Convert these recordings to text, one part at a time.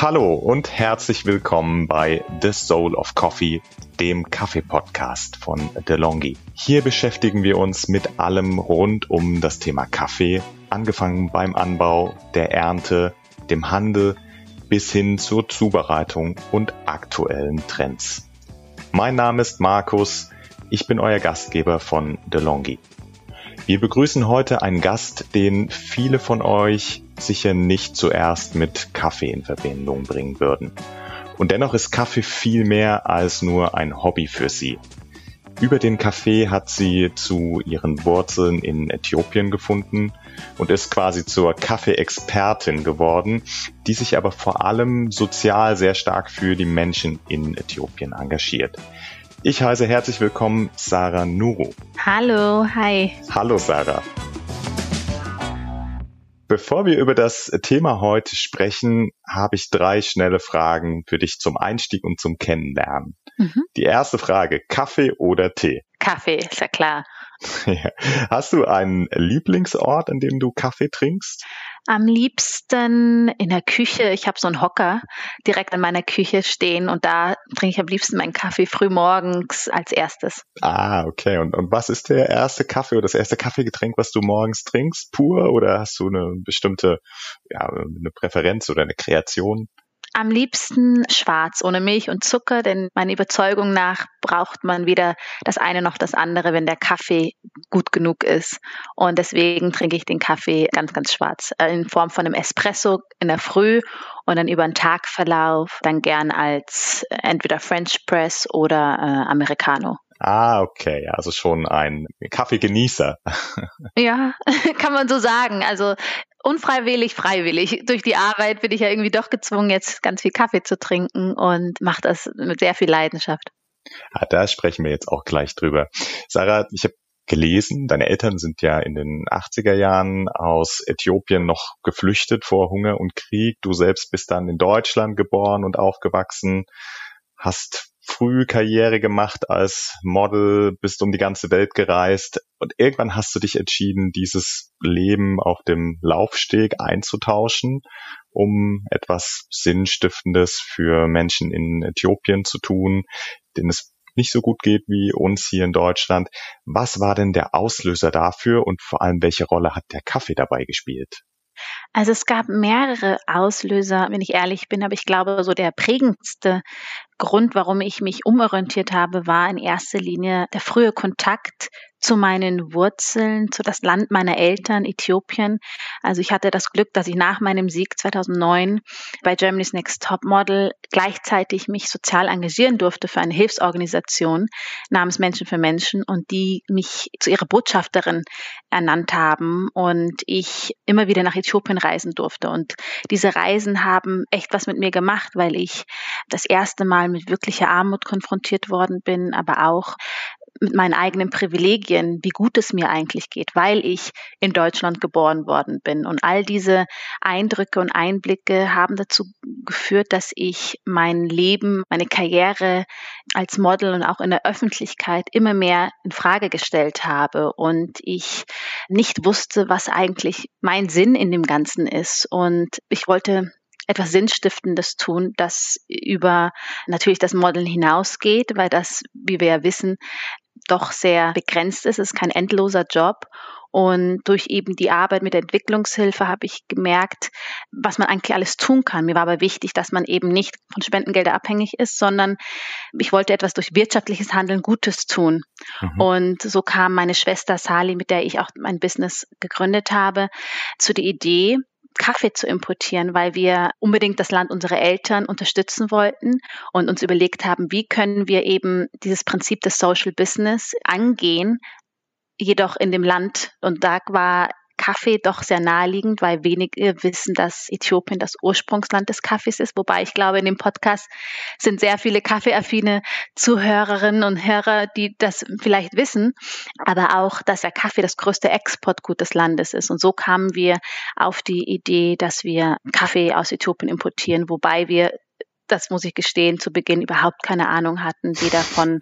Hallo und herzlich willkommen bei The Soul of Coffee, dem Kaffee-Podcast von DeLonghi. Hier beschäftigen wir uns mit allem rund um das Thema Kaffee, angefangen beim Anbau, der Ernte, dem Handel bis hin zur Zubereitung und aktuellen Trends. Mein Name ist Markus, ich bin euer Gastgeber von DeLonghi. Wir begrüßen heute einen Gast, den viele von euch sicher nicht zuerst mit Kaffee in Verbindung bringen würden. Und dennoch ist Kaffee viel mehr als nur ein Hobby für sie. Über den Kaffee hat sie zu ihren Wurzeln in Äthiopien gefunden und ist quasi zur Kaffee-Expertin geworden, die sich aber vor allem sozial sehr stark für die Menschen in Äthiopien engagiert. Ich heiße herzlich willkommen Sarah Nuru. Hallo, hi. Hallo Sarah. Bevor wir über das Thema heute sprechen, habe ich drei schnelle Fragen für dich zum Einstieg und zum Kennenlernen. Mhm. Die erste Frage, Kaffee oder Tee? Kaffee, ist ja klar. Hast du einen Lieblingsort, an dem du Kaffee trinkst? Am liebsten in der Küche. Ich habe so einen Hocker direkt an meiner Küche stehen und da trinke ich am liebsten meinen Kaffee früh morgens als erstes. Ah, okay. Und, und was ist der erste Kaffee oder das erste Kaffeegetränk, was du morgens trinkst? Pur oder hast du eine bestimmte, ja, eine Präferenz oder eine Kreation? Am liebsten schwarz, ohne Milch und Zucker, denn meiner Überzeugung nach braucht man weder das eine noch das andere, wenn der Kaffee gut genug ist. Und deswegen trinke ich den Kaffee ganz, ganz schwarz, äh, in Form von einem Espresso in der Früh und dann über den Tagverlauf dann gern als entweder French Press oder äh, Americano. Ah, okay, also schon ein Kaffeegenießer. ja, kann man so sagen. Also unfreiwillig, freiwillig. Durch die Arbeit bin ich ja irgendwie doch gezwungen, jetzt ganz viel Kaffee zu trinken und mache das mit sehr viel Leidenschaft. Ah, da sprechen wir jetzt auch gleich drüber. Sarah, ich habe gelesen, deine Eltern sind ja in den 80er Jahren aus Äthiopien noch geflüchtet vor Hunger und Krieg. Du selbst bist dann in Deutschland geboren und aufgewachsen, hast früh Karriere gemacht als Model, bist um die ganze Welt gereist und irgendwann hast du dich entschieden, dieses Leben auf dem Laufsteg einzutauschen, um etwas Sinnstiftendes für Menschen in Äthiopien zu tun, denen es nicht so gut geht wie uns hier in Deutschland. Was war denn der Auslöser dafür und vor allem welche Rolle hat der Kaffee dabei gespielt? Also es gab mehrere Auslöser, wenn ich ehrlich bin, aber ich glaube, so der prägendste Grund, warum ich mich umorientiert habe, war in erster Linie der frühe Kontakt zu meinen Wurzeln, zu das Land meiner Eltern, Äthiopien. Also ich hatte das Glück, dass ich nach meinem Sieg 2009 bei Germany's Next Top Model gleichzeitig mich sozial engagieren durfte für eine Hilfsorganisation namens Menschen für Menschen und die mich zu ihrer Botschafterin ernannt haben und ich immer wieder nach Äthiopien reisen durfte. Und diese Reisen haben echt was mit mir gemacht, weil ich das erste Mal mit wirklicher Armut konfrontiert worden bin, aber auch mit meinen eigenen Privilegien, wie gut es mir eigentlich geht, weil ich in Deutschland geboren worden bin. Und all diese Eindrücke und Einblicke haben dazu geführt, dass ich mein Leben, meine Karriere als Model und auch in der Öffentlichkeit immer mehr in Frage gestellt habe und ich nicht wusste, was eigentlich mein Sinn in dem Ganzen ist. Und ich wollte etwas Sinnstiftendes tun, das über natürlich das Modeln hinausgeht, weil das, wie wir ja wissen, doch sehr begrenzt ist. Es ist kein endloser Job. Und durch eben die Arbeit mit der Entwicklungshilfe habe ich gemerkt, was man eigentlich alles tun kann. Mir war aber wichtig, dass man eben nicht von Spendengelder abhängig ist, sondern ich wollte etwas durch wirtschaftliches Handeln Gutes tun. Mhm. Und so kam meine Schwester Sali, mit der ich auch mein Business gegründet habe, zu der Idee, Kaffee zu importieren, weil wir unbedingt das Land unserer Eltern unterstützen wollten und uns überlegt haben, wie können wir eben dieses Prinzip des Social Business angehen, jedoch in dem Land. Und da war Kaffee doch sehr naheliegend, weil wenige wissen, dass Äthiopien das Ursprungsland des Kaffees ist. Wobei ich glaube, in dem Podcast sind sehr viele kaffeeaffine Zuhörerinnen und Hörer, die das vielleicht wissen, aber auch, dass der Kaffee das größte Exportgut des Landes ist. Und so kamen wir auf die Idee, dass wir Kaffee aus Äthiopien importieren, wobei wir das muss ich gestehen, zu Beginn überhaupt keine Ahnung hatten, weder von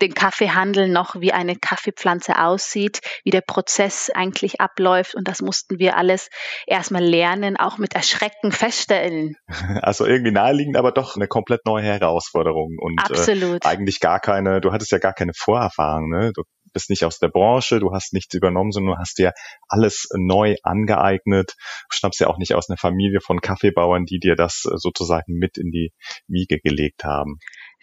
dem Kaffeehandel noch wie eine Kaffeepflanze aussieht, wie der Prozess eigentlich abläuft. Und das mussten wir alles erstmal lernen, auch mit Erschrecken feststellen. Also irgendwie naheliegend, aber doch eine komplett neue Herausforderung und Absolut. Äh, eigentlich gar keine, du hattest ja gar keine Vorerfahrung, ne? Du bist nicht aus der Branche, du hast nichts übernommen, sondern du hast dir alles neu angeeignet. Du stammst ja auch nicht aus einer Familie von Kaffeebauern, die dir das sozusagen mit in die Wiege gelegt haben.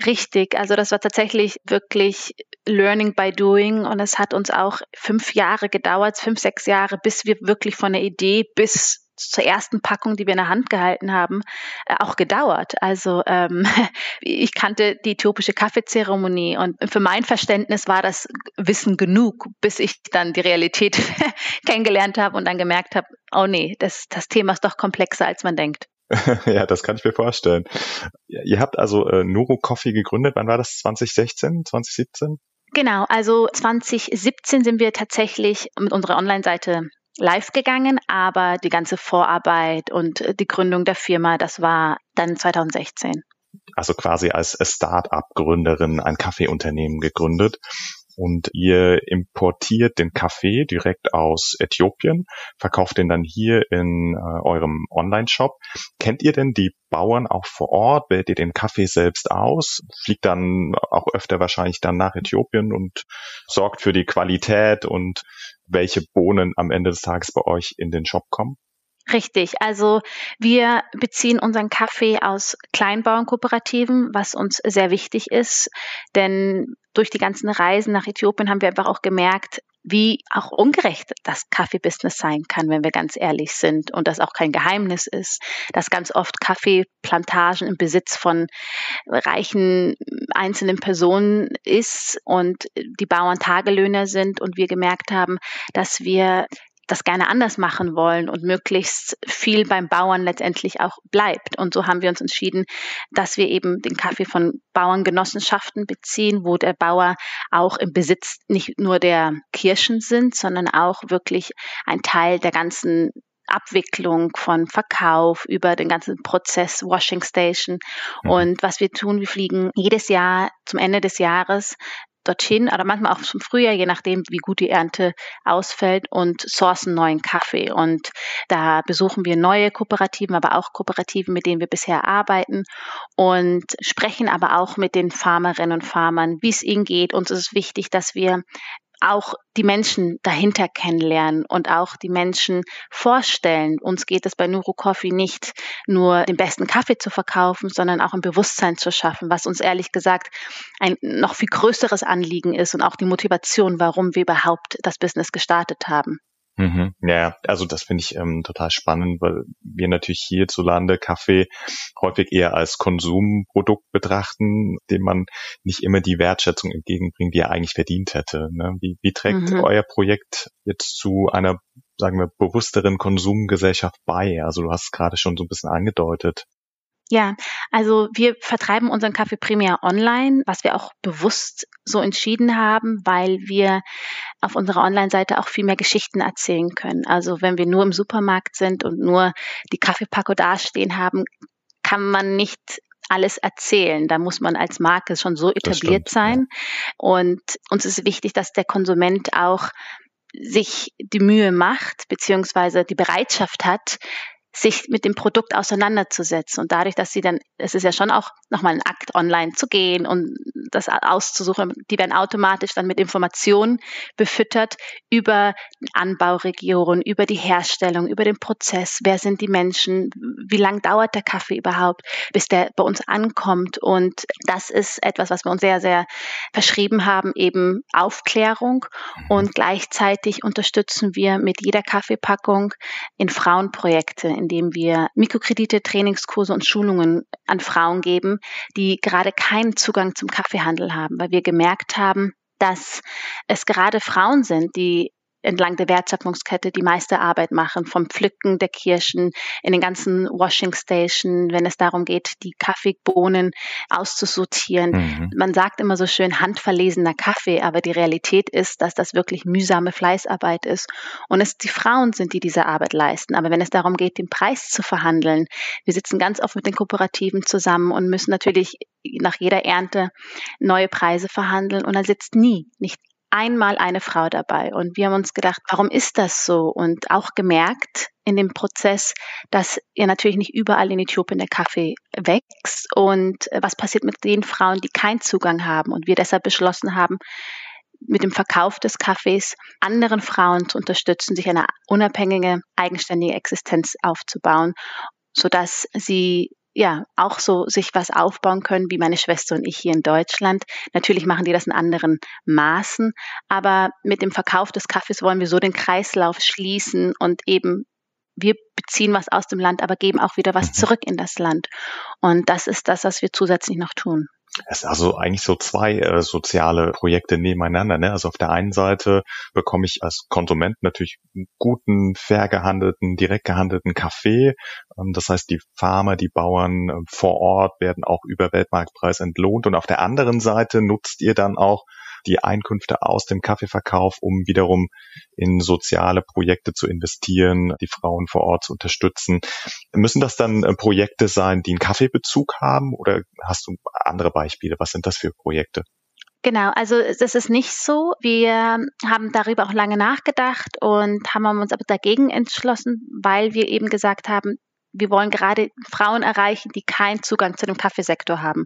Richtig, also das war tatsächlich wirklich Learning by Doing und es hat uns auch fünf Jahre gedauert, fünf, sechs Jahre, bis wir wirklich von der Idee bis zur ersten Packung, die wir in der Hand gehalten haben, äh, auch gedauert. Also ähm, ich kannte die äthiopische Kaffeezeremonie und für mein Verständnis war das Wissen genug, bis ich dann die Realität kennengelernt habe und dann gemerkt habe, oh nee, das, das Thema ist doch komplexer, als man denkt. ja, das kann ich mir vorstellen. Ihr habt also äh, Nuro Coffee gegründet. Wann war das? 2016, 2017? Genau, also 2017 sind wir tatsächlich mit unserer Online-Seite live gegangen, aber die ganze Vorarbeit und äh, die Gründung der Firma, das war dann 2016. Also quasi als Start-up-Gründerin ein Kaffeeunternehmen gegründet und ihr importiert den Kaffee direkt aus Äthiopien, verkauft den dann hier in äh, eurem Online-Shop. Kennt ihr denn die Bauern auch vor Ort? Wählt ihr den Kaffee selbst aus? Fliegt dann auch öfter wahrscheinlich dann nach Äthiopien und sorgt für die Qualität und welche Bohnen am Ende des Tages bei euch in den Shop kommen? Richtig. Also wir beziehen unseren Kaffee aus Kleinbauernkooperativen, was uns sehr wichtig ist. Denn durch die ganzen Reisen nach Äthiopien haben wir einfach auch gemerkt, wie auch ungerecht das Kaffeebusiness sein kann, wenn wir ganz ehrlich sind und das auch kein Geheimnis ist, dass ganz oft Kaffeeplantagen im Besitz von reichen einzelnen Personen ist und die Bauern Tagelöhner sind und wir gemerkt haben, dass wir das gerne anders machen wollen und möglichst viel beim Bauern letztendlich auch bleibt. Und so haben wir uns entschieden, dass wir eben den Kaffee von Bauerngenossenschaften beziehen, wo der Bauer auch im Besitz nicht nur der Kirschen sind, sondern auch wirklich ein Teil der ganzen Abwicklung von Verkauf über den ganzen Prozess Washing Station. Mhm. Und was wir tun, wir fliegen jedes Jahr zum Ende des Jahres dorthin oder manchmal auch zum Frühjahr, je nachdem, wie gut die Ernte ausfällt und sourcen neuen Kaffee. Und da besuchen wir neue Kooperativen, aber auch Kooperativen, mit denen wir bisher arbeiten und sprechen aber auch mit den Farmerinnen und Farmern, wie es ihnen geht. Uns ist es wichtig, dass wir auch die Menschen dahinter kennenlernen und auch die Menschen vorstellen. Uns geht es bei Nuro Coffee nicht nur den besten Kaffee zu verkaufen, sondern auch ein Bewusstsein zu schaffen, was uns ehrlich gesagt ein noch viel größeres Anliegen ist und auch die Motivation, warum wir überhaupt das Business gestartet haben. Mhm. Ja, also das finde ich ähm, total spannend, weil wir natürlich hierzulande Kaffee häufig eher als Konsumprodukt betrachten, dem man nicht immer die Wertschätzung entgegenbringt, die er eigentlich verdient hätte. Ne? Wie, wie trägt mhm. euer Projekt jetzt zu einer, sagen wir, bewussteren Konsumgesellschaft bei? Also du hast es gerade schon so ein bisschen angedeutet. Ja, also wir vertreiben unseren Kaffee primär online, was wir auch bewusst so entschieden haben, weil wir auf unserer Online-Seite auch viel mehr Geschichten erzählen können. Also wenn wir nur im Supermarkt sind und nur die Kaffeepacko dastehen haben, kann man nicht alles erzählen. Da muss man als Marke schon so etabliert stimmt, sein. Ja. Und uns ist wichtig, dass der Konsument auch sich die Mühe macht, beziehungsweise die Bereitschaft hat, sich mit dem Produkt auseinanderzusetzen. Und dadurch, dass sie dann, es ist ja schon auch nochmal ein Akt, online zu gehen und das auszusuchen, die werden automatisch dann mit Informationen befüttert über Anbauregionen, über die Herstellung, über den Prozess, wer sind die Menschen, wie lang dauert der Kaffee überhaupt, bis der bei uns ankommt. Und das ist etwas, was wir uns sehr, sehr verschrieben haben, eben Aufklärung. Mhm. Und gleichzeitig unterstützen wir mit jeder Kaffeepackung in Frauenprojekte, in indem wir Mikrokredite, Trainingskurse und Schulungen an Frauen geben, die gerade keinen Zugang zum Kaffeehandel haben, weil wir gemerkt haben, dass es gerade Frauen sind, die entlang der Wertschöpfungskette die meiste Arbeit machen, vom Pflücken der Kirschen in den ganzen Washing Station, wenn es darum geht, die Kaffeebohnen auszusortieren. Mhm. Man sagt immer so schön handverlesener Kaffee, aber die Realität ist, dass das wirklich mühsame Fleißarbeit ist und es die Frauen sind, die diese Arbeit leisten. Aber wenn es darum geht, den Preis zu verhandeln, wir sitzen ganz oft mit den Kooperativen zusammen und müssen natürlich nach jeder Ernte neue Preise verhandeln und da sitzt nie, nicht einmal eine Frau dabei. Und wir haben uns gedacht, warum ist das so? Und auch gemerkt in dem Prozess, dass ja natürlich nicht überall in Äthiopien der Kaffee wächst und äh, was passiert mit den Frauen, die keinen Zugang haben. Und wir deshalb beschlossen haben, mit dem Verkauf des Kaffees anderen Frauen zu unterstützen, sich eine unabhängige, eigenständige Existenz aufzubauen, sodass sie ja auch so sich was aufbauen können, wie meine Schwester und ich hier in Deutschland. Natürlich machen die das in anderen Maßen, aber mit dem Verkauf des Kaffees wollen wir so den Kreislauf schließen und eben wir beziehen was aus dem Land, aber geben auch wieder was mhm. zurück in das Land. Und das ist das, was wir zusätzlich noch tun. Es ist also eigentlich so zwei äh, soziale Projekte nebeneinander. Ne? Also auf der einen Seite bekomme ich als Konsument natürlich guten, fair gehandelten, direkt gehandelten Kaffee. Ähm, das heißt, die Farmer, die Bauern äh, vor Ort werden auch über Weltmarktpreis entlohnt. Und auf der anderen Seite nutzt ihr dann auch die Einkünfte aus dem Kaffeeverkauf, um wiederum in soziale Projekte zu investieren, die Frauen vor Ort zu unterstützen. Müssen das dann äh, Projekte sein, die einen Kaffeebezug haben oder hast du andere Beispiele? Was sind das für Projekte? Genau, also das ist nicht so. Wir haben darüber auch lange nachgedacht und haben uns aber dagegen entschlossen, weil wir eben gesagt haben, wir wollen gerade Frauen erreichen, die keinen Zugang zu dem Kaffeesektor haben.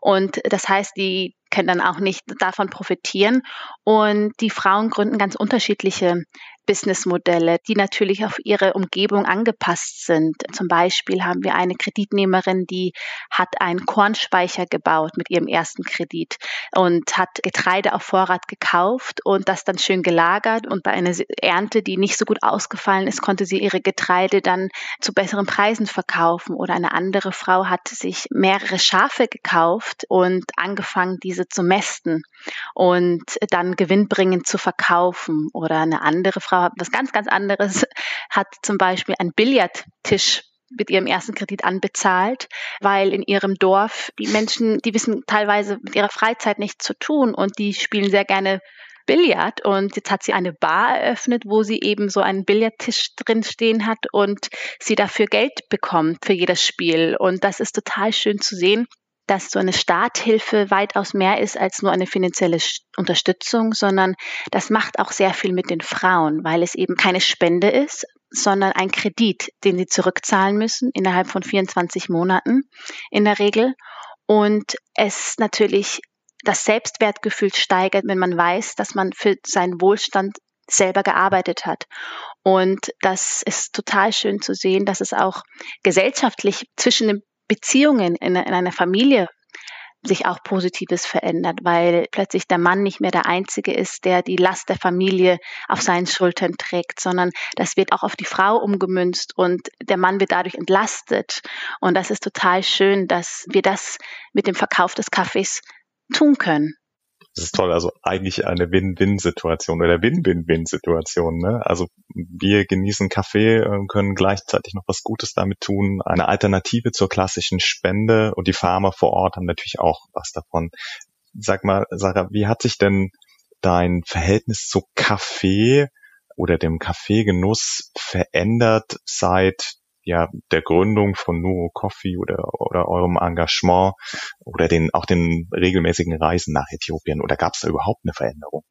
Und das heißt, die können dann auch nicht davon profitieren. Und die Frauen gründen ganz unterschiedliche Businessmodelle, die natürlich auf ihre Umgebung angepasst sind. Zum Beispiel haben wir eine Kreditnehmerin, die hat einen Kornspeicher gebaut mit ihrem ersten Kredit und hat Getreide auf Vorrat gekauft und das dann schön gelagert und bei einer Ernte, die nicht so gut ausgefallen ist, konnte sie ihre Getreide dann zu besseren Preisen verkaufen. Oder eine andere Frau hat sich mehrere Schafe gekauft und angefangen, diese zu mästen und dann gewinnbringend zu verkaufen. Oder eine andere Frau Frau was ganz, ganz anderes, hat zum Beispiel einen Billardtisch mit ihrem ersten Kredit anbezahlt, weil in ihrem Dorf die Menschen, die wissen teilweise mit ihrer Freizeit nichts zu tun und die spielen sehr gerne Billard. Und jetzt hat sie eine Bar eröffnet, wo sie eben so einen Billardtisch drin stehen hat und sie dafür Geld bekommt für jedes Spiel. Und das ist total schön zu sehen, dass so eine Starthilfe weitaus mehr ist als nur eine finanzielle Unterstützung, sondern das macht auch sehr viel mit den Frauen, weil es eben keine Spende ist, sondern ein Kredit, den sie zurückzahlen müssen innerhalb von 24 Monaten in der Regel. Und es natürlich das Selbstwertgefühl steigert, wenn man weiß, dass man für seinen Wohlstand selber gearbeitet hat. Und das ist total schön zu sehen, dass es auch gesellschaftlich zwischen den Beziehungen in, in einer Familie sich auch Positives verändert, weil plötzlich der Mann nicht mehr der Einzige ist, der die Last der Familie auf seinen Schultern trägt, sondern das wird auch auf die Frau umgemünzt und der Mann wird dadurch entlastet. Und das ist total schön, dass wir das mit dem Verkauf des Kaffees tun können. Das ist toll, also eigentlich eine Win-Win-Situation oder Win-Win-Win-Situation. Ne? Also wir genießen Kaffee, können gleichzeitig noch was Gutes damit tun, eine Alternative zur klassischen Spende und die Farmer vor Ort haben natürlich auch was davon. Sag mal, Sarah, wie hat sich denn dein Verhältnis zu Kaffee oder dem Kaffeegenuss verändert seit ja der Gründung von Nuo Coffee oder, oder eurem Engagement oder den auch den regelmäßigen Reisen nach Äthiopien oder gab es da überhaupt eine Veränderung?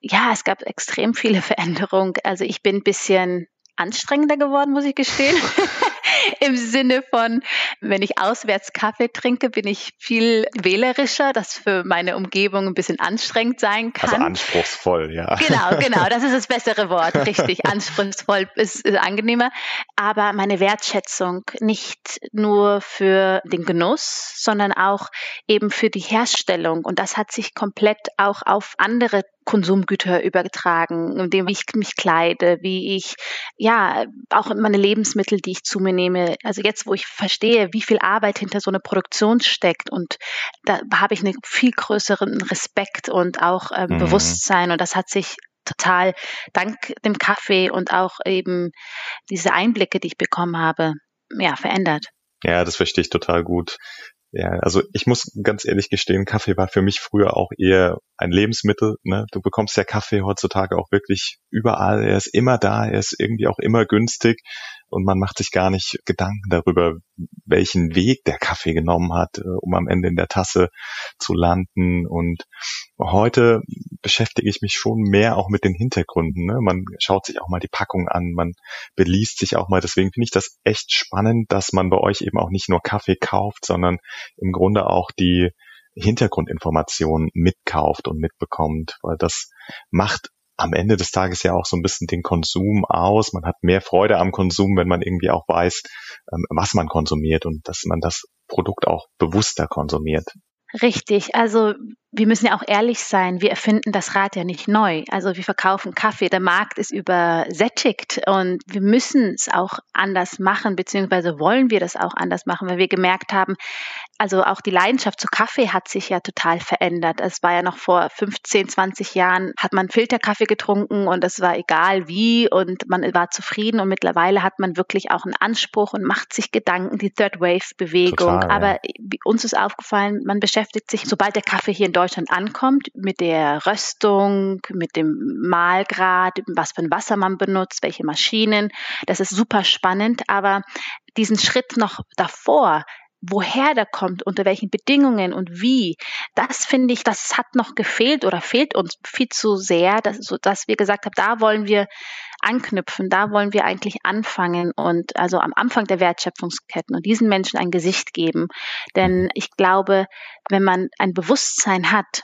Ja, es gab extrem viele Veränderungen. Also ich bin ein bisschen anstrengender geworden, muss ich gestehen. im Sinne von, wenn ich auswärts Kaffee trinke, bin ich viel wählerischer, das für meine Umgebung ein bisschen anstrengend sein kann. Also anspruchsvoll, ja. Genau, genau, das ist das bessere Wort, richtig. Anspruchsvoll ist, ist angenehmer. Aber meine Wertschätzung nicht nur für den Genuss, sondern auch eben für die Herstellung. Und das hat sich komplett auch auf andere Konsumgüter übertragen, dem wie ich mich kleide, wie ich ja auch meine Lebensmittel, die ich zu mir nehme. Also jetzt, wo ich verstehe, wie viel Arbeit hinter so einer Produktion steckt und da habe ich einen viel größeren Respekt und auch ähm, mhm. Bewusstsein und das hat sich total dank dem Kaffee und auch eben diese Einblicke, die ich bekommen habe, ja, verändert. Ja, das verstehe ich total gut. Ja, also ich muss ganz ehrlich gestehen, Kaffee war für mich früher auch eher ein Lebensmittel. Ne? Du bekommst ja Kaffee heutzutage auch wirklich überall. Er ist immer da, er ist irgendwie auch immer günstig und man macht sich gar nicht Gedanken darüber, welchen Weg der Kaffee genommen hat, äh, um am Ende in der Tasse zu landen. Und heute beschäftige ich mich schon mehr auch mit den Hintergründen. Ne? Man schaut sich auch mal die Packung an, man beliest sich auch mal. Deswegen finde ich das echt spannend, dass man bei euch eben auch nicht nur Kaffee kauft, sondern im Grunde auch die Hintergrundinformationen mitkauft und mitbekommt, weil das macht am Ende des Tages ja auch so ein bisschen den Konsum aus. Man hat mehr Freude am Konsum, wenn man irgendwie auch weiß, ähm, was man konsumiert und dass man das Produkt auch bewusster konsumiert. Richtig. Also wir müssen ja auch ehrlich sein, wir erfinden das Rad ja nicht neu. Also wir verkaufen Kaffee, der Markt ist übersättigt und wir müssen es auch anders machen, beziehungsweise wollen wir das auch anders machen, weil wir gemerkt haben, also auch die Leidenschaft zu Kaffee hat sich ja total verändert. Es war ja noch vor 15, 20 Jahren, hat man Filterkaffee getrunken und es war egal wie und man war zufrieden und mittlerweile hat man wirklich auch einen Anspruch und macht sich Gedanken, die Third Wave Bewegung. Total, Aber uns ist aufgefallen, man beschäftigt sich, sobald der Kaffee hier in Deutschland ankommt, mit der Röstung, mit dem Mahlgrad, was für ein Wasser man benutzt, welche Maschinen. Das ist super spannend, aber diesen Schritt noch davor, woher der kommt, unter welchen Bedingungen und wie, das finde ich, das hat noch gefehlt oder fehlt uns viel zu sehr, dass, dass wir gesagt haben, da wollen wir anknüpfen, da wollen wir eigentlich anfangen und also am Anfang der Wertschöpfungsketten und diesen Menschen ein Gesicht geben. Denn ich glaube, wenn man ein Bewusstsein hat,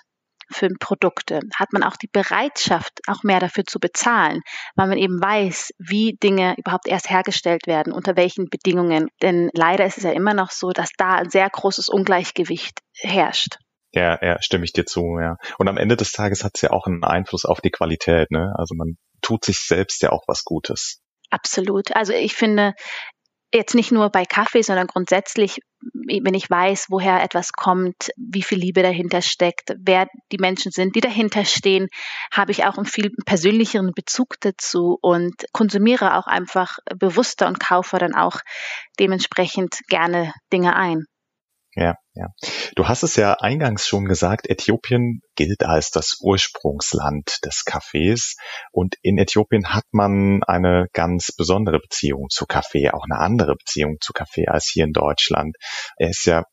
für Produkte, hat man auch die Bereitschaft, auch mehr dafür zu bezahlen, weil man eben weiß, wie Dinge überhaupt erst hergestellt werden, unter welchen Bedingungen. Denn leider ist es ja immer noch so, dass da ein sehr großes Ungleichgewicht herrscht. Ja, ja, stimme ich dir zu, ja. Und am Ende des Tages hat es ja auch einen Einfluss auf die Qualität, ne? Also man tut sich selbst ja auch was Gutes. Absolut. Also ich finde, jetzt nicht nur bei Kaffee, sondern grundsätzlich, wenn ich weiß, woher etwas kommt, wie viel Liebe dahinter steckt, wer die Menschen sind, die dahinter stehen, habe ich auch einen viel persönlicheren Bezug dazu und konsumiere auch einfach bewusster und kaufe dann auch dementsprechend gerne Dinge ein. Ja, ja. Du hast es ja eingangs schon gesagt, Äthiopien gilt als das Ursprungsland des Kaffees und in Äthiopien hat man eine ganz besondere Beziehung zu Kaffee, auch eine andere Beziehung zu Kaffee als hier in Deutschland. Er ist ja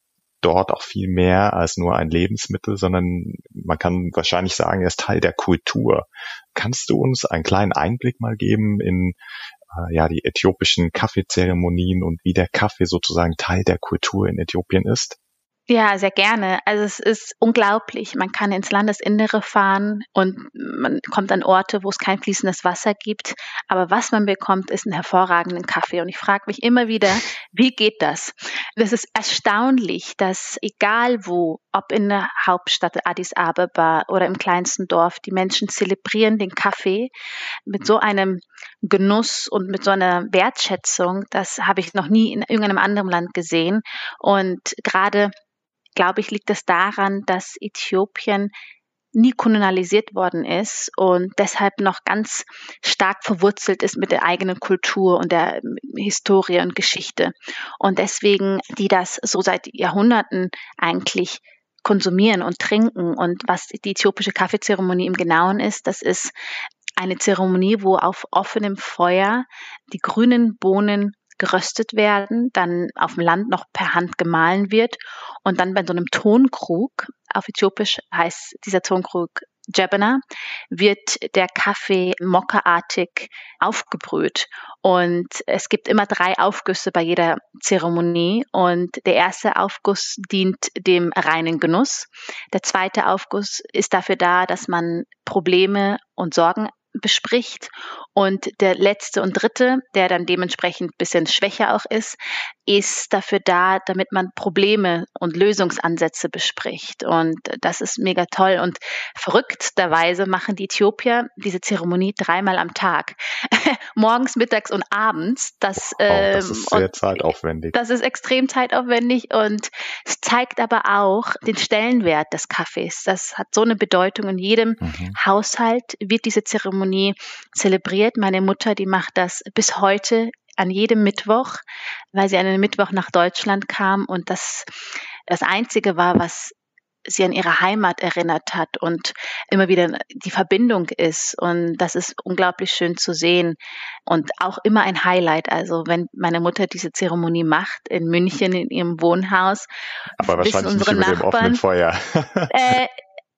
dort auch viel mehr als nur ein Lebensmittel, sondern man kann wahrscheinlich sagen, er ist Teil der Kultur. Kannst du uns einen kleinen Einblick mal geben in äh, ja, die äthiopischen Kaffeezeremonien und wie der Kaffee sozusagen Teil der Kultur in Äthiopien ist? Ja, sehr gerne. Also es ist unglaublich. Man kann ins Landesinnere fahren und man kommt an Orte, wo es kein fließendes Wasser gibt. Aber was man bekommt, ist einen hervorragenden Kaffee. Und ich frage mich immer wieder, wie geht das? Das ist erstaunlich, dass egal wo, ob in der Hauptstadt Addis Abeba oder im kleinsten Dorf, die Menschen zelebrieren den Kaffee mit so einem Genuss und mit so einer Wertschätzung. Das habe ich noch nie in irgendeinem anderen Land gesehen. Und gerade glaube ich, liegt es daran, dass Äthiopien nie kolonialisiert worden ist und deshalb noch ganz stark verwurzelt ist mit der eigenen Kultur und der Historie und Geschichte. Und deswegen, die das so seit Jahrhunderten eigentlich konsumieren und trinken. Und was die äthiopische Kaffeezeremonie im Genauen ist, das ist eine Zeremonie, wo auf offenem Feuer die grünen Bohnen geröstet werden, dann auf dem Land noch per Hand gemahlen wird und dann bei so einem Tonkrug, auf Äthiopisch heißt dieser Tonkrug Jebena, wird der Kaffee mokkaartig aufgebrüht. Und es gibt immer drei Aufgüsse bei jeder Zeremonie. Und der erste Aufguss dient dem reinen Genuss. Der zweite Aufguss ist dafür da, dass man Probleme und Sorgen bespricht. Und der letzte und dritte, der dann dementsprechend ein bisschen schwächer auch ist, ist dafür da, damit man Probleme und Lösungsansätze bespricht. Und das ist mega toll. Und verrückterweise machen die Äthiopier diese Zeremonie dreimal am Tag. Morgens, mittags und abends. Das, wow, das ist ähm, sehr zeitaufwendig. Das ist extrem zeitaufwendig und es zeigt aber auch den Stellenwert des Kaffees. Das hat so eine Bedeutung. In jedem mhm. Haushalt wird diese Zeremonie zelebriert. Meine Mutter, die macht das bis heute an jedem Mittwoch, weil sie an einem Mittwoch nach Deutschland kam und das das einzige war, was sie an ihre Heimat erinnert hat und immer wieder die Verbindung ist. Und das ist unglaublich schön zu sehen und auch immer ein Highlight. Also wenn meine Mutter diese Zeremonie macht in München in ihrem Wohnhaus, aber wahrscheinlich nicht über Nachbarn, dem offenen Feuer. äh,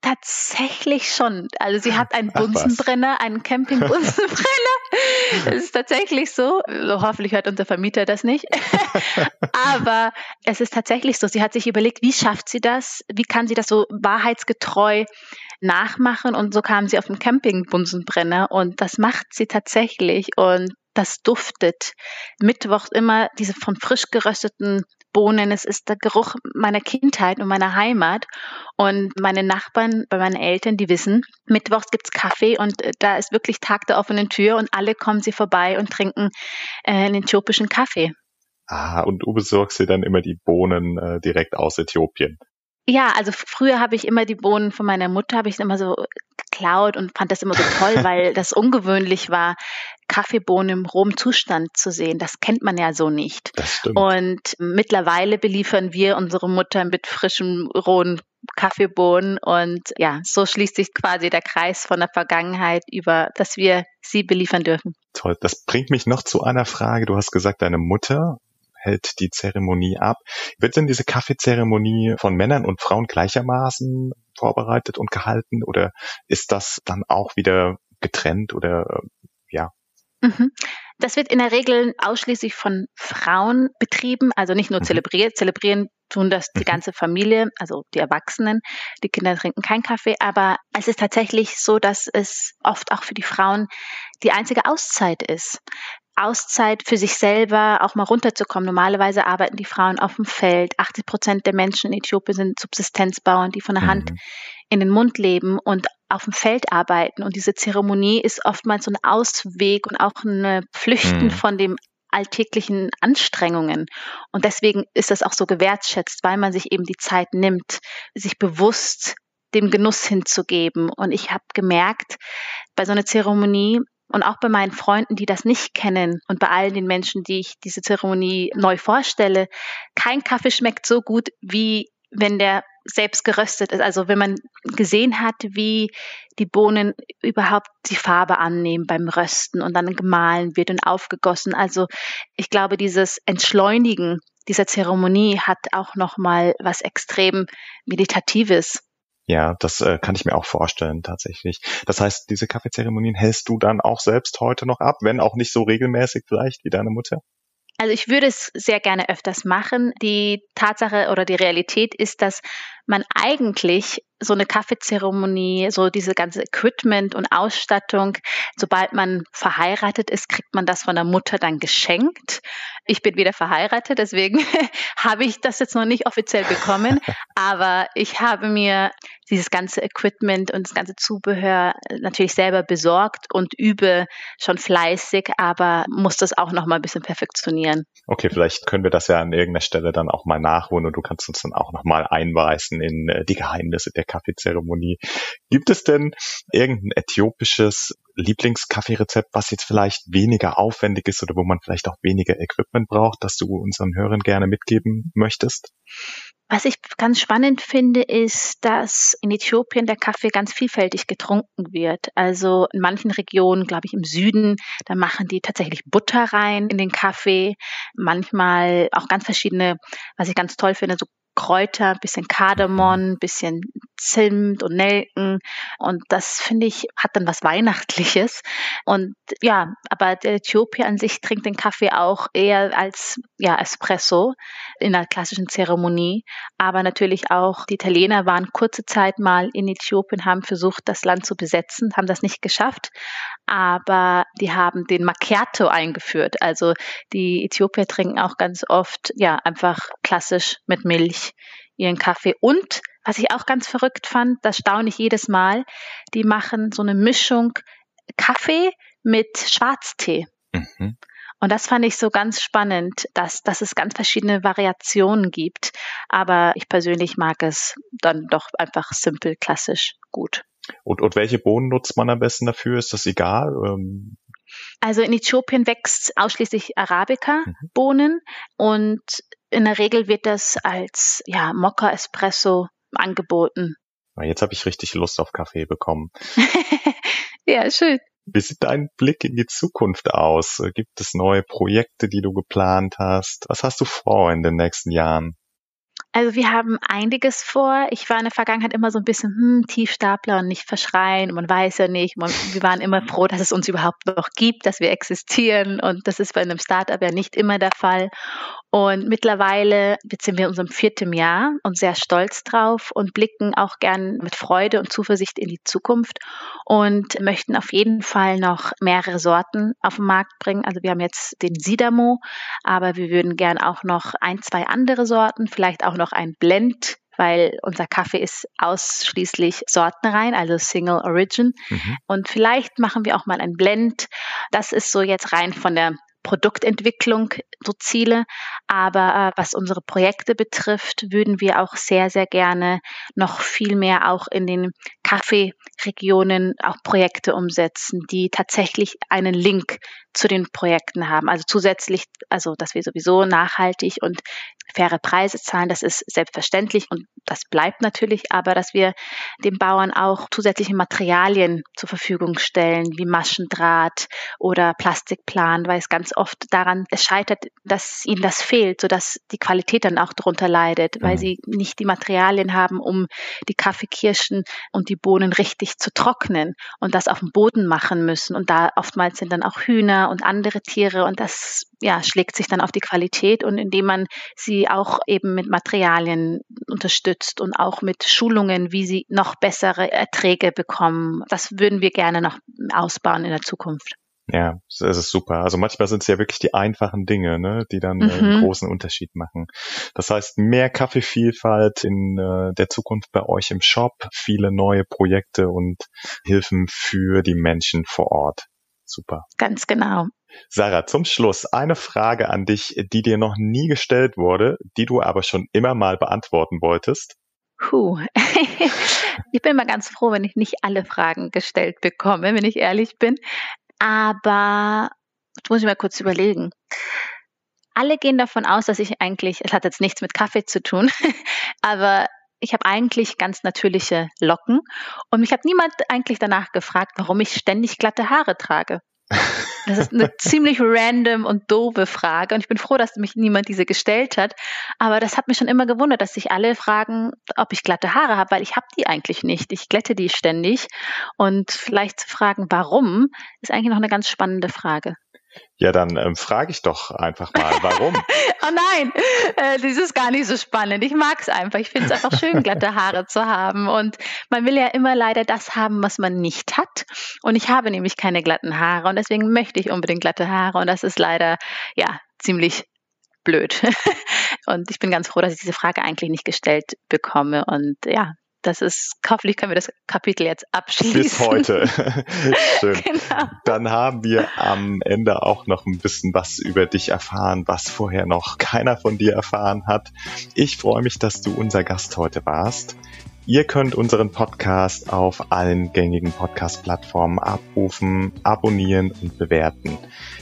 Tatsächlich schon. Also sie hat einen Bunsenbrenner, einen Camping-Bunsenbrenner. Es ist tatsächlich so. Hoffentlich hört unser Vermieter das nicht. Aber es ist tatsächlich so. Sie hat sich überlegt, wie schafft sie das? Wie kann sie das so wahrheitsgetreu nachmachen? Und so kam sie auf den Camping-Bunsenbrenner. Und das macht sie tatsächlich. Und das duftet. Mittwochs immer diese von frisch gerösteten Bohnen. Es ist der Geruch meiner Kindheit und meiner Heimat. Und meine Nachbarn bei meinen Eltern, die wissen, Mittwochs gibt's Kaffee und äh, da ist wirklich Tag der offenen Tür und alle kommen sie vorbei und trinken äh, einen äthiopischen Kaffee. Ah, und du besorgst dir dann immer die Bohnen äh, direkt aus Äthiopien. Ja, also früher habe ich immer die Bohnen von meiner Mutter, habe ich immer so geklaut und fand das immer so toll, weil das ungewöhnlich war, Kaffeebohnen im rohen Zustand zu sehen. Das kennt man ja so nicht. Das stimmt. Und mittlerweile beliefern wir unsere Mutter mit frischem rohen Kaffeebohnen und ja, so schließt sich quasi der Kreis von der Vergangenheit über, dass wir sie beliefern dürfen. Toll. Das bringt mich noch zu einer Frage. Du hast gesagt, deine Mutter hält die Zeremonie ab. Wird denn diese Kaffeezeremonie von Männern und Frauen gleichermaßen vorbereitet und gehalten oder ist das dann auch wieder getrennt oder ja? Mhm. Das wird in der Regel ausschließlich von Frauen betrieben, also nicht nur mhm. zelebriert. Zelebrieren tun das die mhm. ganze Familie, also die Erwachsenen. Die Kinder trinken keinen Kaffee, aber es ist tatsächlich so, dass es oft auch für die Frauen die einzige Auszeit ist. Auszeit für sich selber, auch mal runterzukommen. Normalerweise arbeiten die Frauen auf dem Feld. 80 Prozent der Menschen in Äthiopien sind Subsistenzbauern, die von der Hand mhm. in den Mund leben und auf dem Feld arbeiten. Und diese Zeremonie ist oftmals so ein Ausweg und auch ein Flüchten mhm. von dem alltäglichen Anstrengungen. Und deswegen ist das auch so gewertschätzt, weil man sich eben die Zeit nimmt, sich bewusst dem Genuss hinzugeben. Und ich habe gemerkt, bei so einer Zeremonie und auch bei meinen Freunden, die das nicht kennen und bei allen den Menschen, die ich diese Zeremonie neu vorstelle, kein Kaffee schmeckt so gut, wie wenn der selbst geröstet ist. Also wenn man gesehen hat, wie die Bohnen überhaupt die Farbe annehmen beim Rösten und dann gemahlen wird und aufgegossen. Also ich glaube, dieses Entschleunigen dieser Zeremonie hat auch noch mal was extrem meditatives. Ja, das äh, kann ich mir auch vorstellen tatsächlich. Das heißt, diese Kaffeezeremonien hältst du dann auch selbst heute noch ab, wenn auch nicht so regelmäßig vielleicht wie deine Mutter? Also ich würde es sehr gerne öfters machen. Die Tatsache oder die Realität ist, dass man eigentlich so eine Kaffeezeremonie, so diese ganze Equipment und Ausstattung, sobald man verheiratet ist, kriegt man das von der Mutter dann geschenkt. Ich bin wieder verheiratet, deswegen habe ich das jetzt noch nicht offiziell bekommen, aber ich habe mir dieses ganze Equipment und das ganze Zubehör natürlich selber besorgt und übe schon fleißig, aber muss das auch noch mal ein bisschen perfektionieren. Okay, vielleicht können wir das ja an irgendeiner Stelle dann auch mal nachholen und du kannst uns dann auch noch mal einweisen in äh, die Geheimnisse der Kaffeezeremonie. Gibt es denn irgendein äthiopisches Lieblingskaffeerezept, was jetzt vielleicht weniger aufwendig ist oder wo man vielleicht auch weniger Equipment braucht, das du unseren Hörern gerne mitgeben möchtest? Was ich ganz spannend finde, ist, dass in Äthiopien der Kaffee ganz vielfältig getrunken wird. Also in manchen Regionen, glaube ich im Süden, da machen die tatsächlich Butter rein in den Kaffee. Manchmal auch ganz verschiedene, was ich ganz toll finde, so Kräuter, bisschen Kardamom, bisschen Zimt und Nelken. Und das finde ich, hat dann was Weihnachtliches. Und ja, aber der Äthiopier an sich trinkt den Kaffee auch eher als ja, Espresso in der klassischen Zeremonie. Aber natürlich auch die Italiener waren kurze Zeit mal in Äthiopien, haben versucht, das Land zu besetzen, haben das nicht geschafft. Aber die haben den Macchiato eingeführt. Also die Äthiopier trinken auch ganz oft ja einfach klassisch mit Milch ihren Kaffee. Und was ich auch ganz verrückt fand, das staune ich jedes Mal, die machen so eine Mischung Kaffee mit Schwarztee. Mhm. Und das fand ich so ganz spannend, dass, dass es ganz verschiedene Variationen gibt. Aber ich persönlich mag es dann doch einfach simpel, klassisch gut. Und, und welche Bohnen nutzt man am besten dafür? Ist das egal? Ähm also in Äthiopien wächst ausschließlich Arabica-Bohnen mhm. und in der Regel wird das als ja, Mokka-Espresso angeboten. Jetzt habe ich richtig Lust auf Kaffee bekommen. ja, schön. Wie sieht dein Blick in die Zukunft aus? Gibt es neue Projekte, die du geplant hast? Was hast du vor in den nächsten Jahren? Also wir haben einiges vor. Ich war in der Vergangenheit immer so ein bisschen hm, Tiefstapler und nicht verschreien. Man weiß ja nicht. Man, wir waren immer froh, dass es uns überhaupt noch gibt, dass wir existieren. Und das ist bei einem Startup ja nicht immer der Fall. Und mittlerweile sind wir in unserem vierten Jahr und sehr stolz drauf und blicken auch gern mit Freude und Zuversicht in die Zukunft und möchten auf jeden Fall noch mehrere Sorten auf den Markt bringen. Also wir haben jetzt den Sidamo, aber wir würden gern auch noch ein, zwei andere Sorten, vielleicht auch noch ein Blend weil unser Kaffee ist ausschließlich sortenrein, also Single Origin. Mhm. Und vielleicht machen wir auch mal ein Blend. Das ist so jetzt rein von der Produktentwicklung so Ziele. Aber äh, was unsere Projekte betrifft, würden wir auch sehr, sehr gerne noch viel mehr auch in den Kaffeeregionen auch Projekte umsetzen, die tatsächlich einen Link zu den Projekten haben. Also zusätzlich, also dass wir sowieso nachhaltig und faire Preise zahlen, das ist selbstverständlich und das bleibt natürlich, aber dass wir den Bauern auch zusätzliche Materialien zur Verfügung stellen, wie Maschendraht oder Plastikplan, weil es ganz oft daran es scheitert, dass ihnen das fehlt, sodass die Qualität dann auch darunter leidet, weil mhm. sie nicht die Materialien haben, um die Kaffeekirschen und die Bohnen richtig zu trocknen und das auf dem Boden machen müssen. Und da oftmals sind dann auch Hühner und andere Tiere und das ja, schlägt sich dann auf die Qualität und indem man sie auch eben mit Materialien unterstützt und auch mit Schulungen, wie sie noch bessere Erträge bekommen. Das würden wir gerne noch ausbauen in der Zukunft. Ja, das ist super. Also manchmal sind es ja wirklich die einfachen Dinge, ne, die dann äh, mhm. einen großen Unterschied machen. Das heißt, mehr Kaffeevielfalt in äh, der Zukunft bei euch im Shop, viele neue Projekte und Hilfen für die Menschen vor Ort. Super. Ganz genau. Sarah, zum Schluss eine Frage an dich, die dir noch nie gestellt wurde, die du aber schon immer mal beantworten wolltest. Puh. ich bin mal ganz froh, wenn ich nicht alle Fragen gestellt bekomme, wenn ich ehrlich bin. Aber jetzt muss ich mal kurz überlegen. Alle gehen davon aus, dass ich eigentlich, es hat jetzt nichts mit Kaffee zu tun, aber ich habe eigentlich ganz natürliche Locken und mich hat niemand eigentlich danach gefragt, warum ich ständig glatte Haare trage. Das ist eine ziemlich random und doofe Frage und ich bin froh, dass mich niemand diese gestellt hat. Aber das hat mich schon immer gewundert, dass sich alle fragen, ob ich glatte Haare habe, weil ich habe die eigentlich nicht. Ich glätte die ständig und vielleicht zu fragen, warum, ist eigentlich noch eine ganz spannende Frage. Ja, dann ähm, frage ich doch einfach mal, warum? oh nein, äh, das ist gar nicht so spannend. Ich mag es einfach. Ich finde es einfach schön, glatte Haare zu haben. Und man will ja immer leider das haben, was man nicht hat. Und ich habe nämlich keine glatten Haare und deswegen möchte ich unbedingt glatte Haare. Und das ist leider, ja, ziemlich blöd. und ich bin ganz froh, dass ich diese Frage eigentlich nicht gestellt bekomme. Und ja, das ist, hoffentlich können wir das Kapitel jetzt abschließen. Bis heute. Schön. Genau. Dann haben wir am Ende auch noch ein bisschen was über dich erfahren, was vorher noch keiner von dir erfahren hat. Ich freue mich, dass du unser Gast heute warst. Ihr könnt unseren Podcast auf allen gängigen Podcast-Plattformen abrufen, abonnieren und bewerten.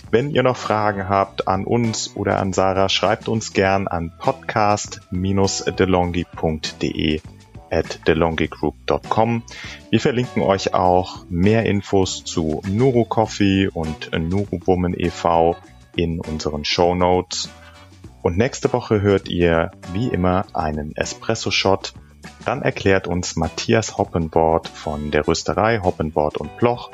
Wenn ihr noch Fragen habt an uns oder an Sarah, schreibt uns gern an podcast-delongi.de at thelongigroup.com. Wir verlinken euch auch mehr Infos zu Nuru Coffee und Nuru Woman e.V. in unseren Show Notes. Und nächste Woche hört ihr wie immer einen Espresso Shot Dann erklärt uns Matthias Hoppenbord von der Rösterei Hoppenbord und Bloch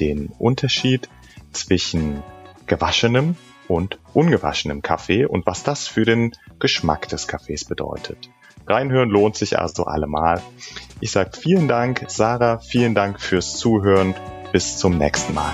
den Unterschied zwischen gewaschenem und ungewaschenem Kaffee und was das für den Geschmack des Kaffees bedeutet. Reinhören lohnt sich also allemal. Ich sage vielen Dank, Sarah, vielen Dank fürs Zuhören. Bis zum nächsten Mal.